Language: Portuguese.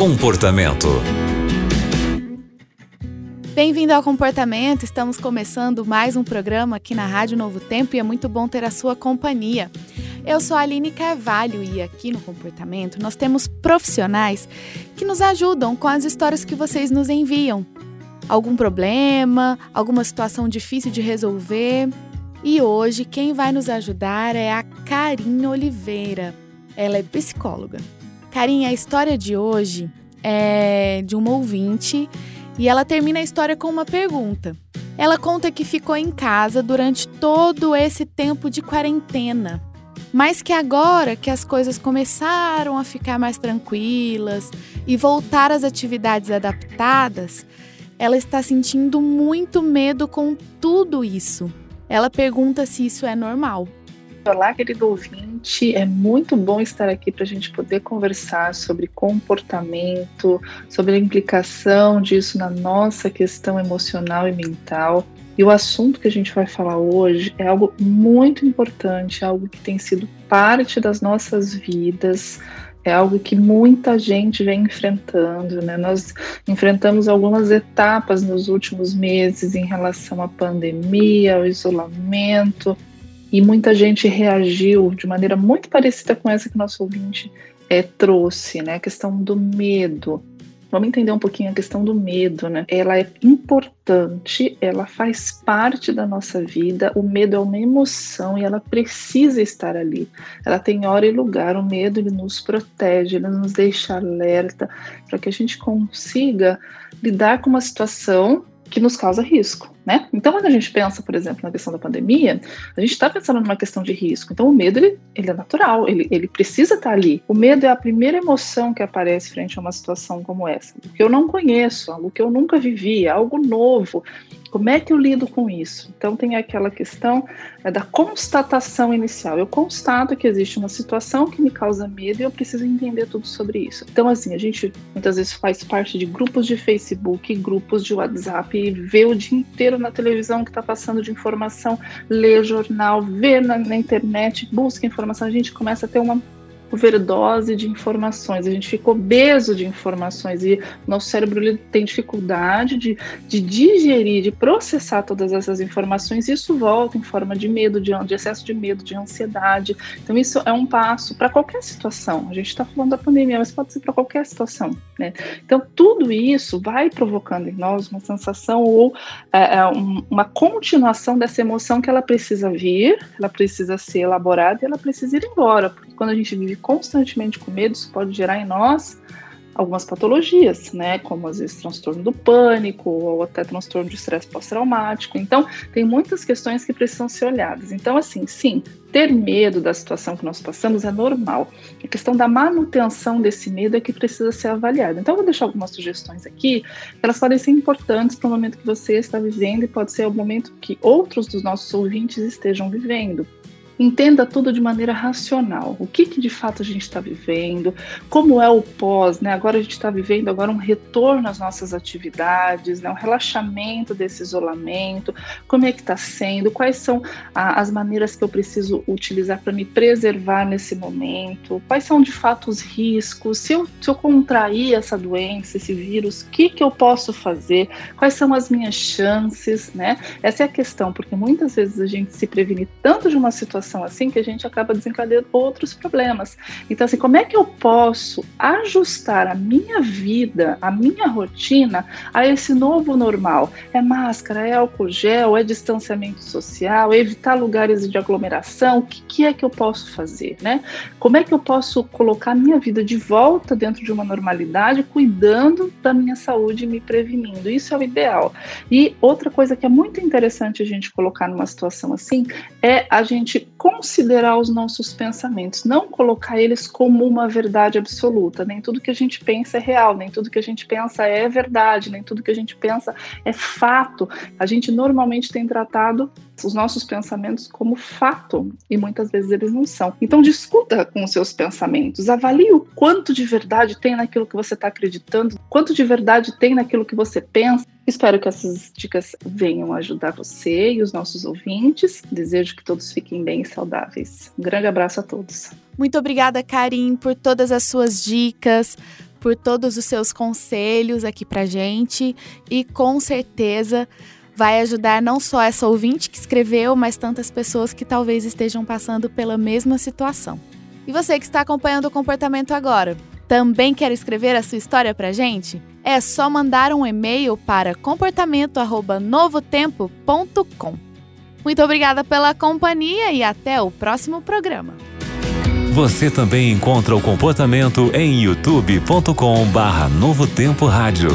Comportamento. Bem-vindo ao Comportamento. Estamos começando mais um programa aqui na Rádio Novo Tempo e é muito bom ter a sua companhia. Eu sou a Aline Carvalho e aqui no Comportamento nós temos profissionais que nos ajudam com as histórias que vocês nos enviam. Algum problema, alguma situação difícil de resolver. E hoje quem vai nos ajudar é a Karine Oliveira. Ela é psicóloga. Karine, a história de hoje é de uma ouvinte e ela termina a história com uma pergunta. Ela conta que ficou em casa durante todo esse tempo de quarentena, mas que agora que as coisas começaram a ficar mais tranquilas e voltar às atividades adaptadas, ela está sentindo muito medo com tudo isso. Ela pergunta se isso é normal. Olá, querido ouvinte. É muito bom estar aqui para a gente poder conversar sobre comportamento, sobre a implicação disso na nossa questão emocional e mental. E o assunto que a gente vai falar hoje é algo muito importante, algo que tem sido parte das nossas vidas, é algo que muita gente vem enfrentando, né? Nós enfrentamos algumas etapas nos últimos meses em relação à pandemia, ao isolamento, e muita gente reagiu de maneira muito parecida com essa que nosso ouvinte é, trouxe, né? A questão do medo. Vamos entender um pouquinho a questão do medo, né? Ela é importante, ela faz parte da nossa vida. O medo é uma emoção e ela precisa estar ali. Ela tem hora e lugar. O medo ele nos protege, ele nos deixa alerta para que a gente consiga lidar com uma situação que nos causa risco, né? Então, quando a gente pensa, por exemplo, na questão da pandemia, a gente está pensando numa questão de risco. Então, o medo, ele, ele é natural, ele, ele precisa estar tá ali. O medo é a primeira emoção que aparece frente a uma situação como essa. O que eu não conheço, algo que eu nunca vivi, algo novo. Como é que eu lido com isso? Então tem aquela questão é, da constatação inicial. Eu constato que existe uma situação que me causa medo e eu preciso entender tudo sobre isso. Então assim, a gente muitas vezes faz parte de grupos de Facebook, grupos de WhatsApp e vê o dia inteiro na televisão que está passando de informação, lê jornal, vê na, na internet, busca informação. A gente começa a ter uma overdose de informações, a gente fica obeso de informações e nosso cérebro ele tem dificuldade de, de digerir, de processar todas essas informações e isso volta em forma de medo, de, de excesso de medo, de ansiedade. Então, isso é um passo para qualquer situação. A gente está falando da pandemia, mas pode ser para qualquer situação. Né? Então, tudo isso vai provocando em nós uma sensação ou é, é um, uma continuação dessa emoção que ela precisa vir, ela precisa ser elaborada e ela precisa ir embora, porque quando a gente vive constantemente com medo, isso pode gerar em nós algumas patologias, né, como às vezes transtorno do pânico ou até transtorno de estresse pós-traumático. Então, tem muitas questões que precisam ser olhadas. Então, assim, sim, ter medo da situação que nós passamos é normal. A questão da manutenção desse medo é que precisa ser avaliada. Então, eu vou deixar algumas sugestões aqui, elas podem ser importantes para o momento que você está vivendo e pode ser o momento que outros dos nossos ouvintes estejam vivendo entenda tudo de maneira racional. O que, que de fato a gente está vivendo, como é o pós, né? Agora a gente está vivendo agora um retorno às nossas atividades, né? um relaxamento desse isolamento, como é que está sendo, quais são a, as maneiras que eu preciso utilizar para me preservar nesse momento, quais são de fato os riscos, se eu, se eu contrair essa doença, esse vírus, o que, que eu posso fazer, quais são as minhas chances, né? Essa é a questão, porque muitas vezes a gente se previne tanto de uma situação situação assim que a gente acaba desencadeando outros problemas. Então, assim, como é que eu posso ajustar a minha vida, a minha rotina a esse novo normal? É máscara, é álcool gel, é distanciamento social, é evitar lugares de aglomeração? O que, que é que eu posso fazer, né? Como é que eu posso colocar a minha vida de volta dentro de uma normalidade, cuidando da minha saúde e me prevenindo? Isso é o ideal. E outra coisa que é muito interessante a gente colocar numa situação assim é a gente considerar os nossos pensamentos, não colocar eles como uma verdade absoluta. Nem tudo que a gente pensa é real, nem tudo que a gente pensa é verdade, nem tudo que a gente pensa é fato. A gente normalmente tem tratado os nossos pensamentos como fato e muitas vezes eles não são. Então discuta com os seus pensamentos, avalie o quanto de verdade tem naquilo que você está acreditando, quanto de verdade tem naquilo que você pensa. Espero que essas dicas venham ajudar você e os nossos ouvintes. Desejo que todos fiquem bem e saudáveis. Um grande abraço a todos. Muito obrigada, Karim, por todas as suas dicas, por todos os seus conselhos aqui pra gente e com certeza vai ajudar não só essa ouvinte que escreveu, mas tantas pessoas que talvez estejam passando pela mesma situação. E você que está acompanhando o comportamento agora, também quer escrever a sua história pra gente? É só mandar um e-mail para comportamento@novotempo.com. Muito obrigada pela companhia e até o próximo programa. Você também encontra o comportamento em youtube.com/novotempo rádio.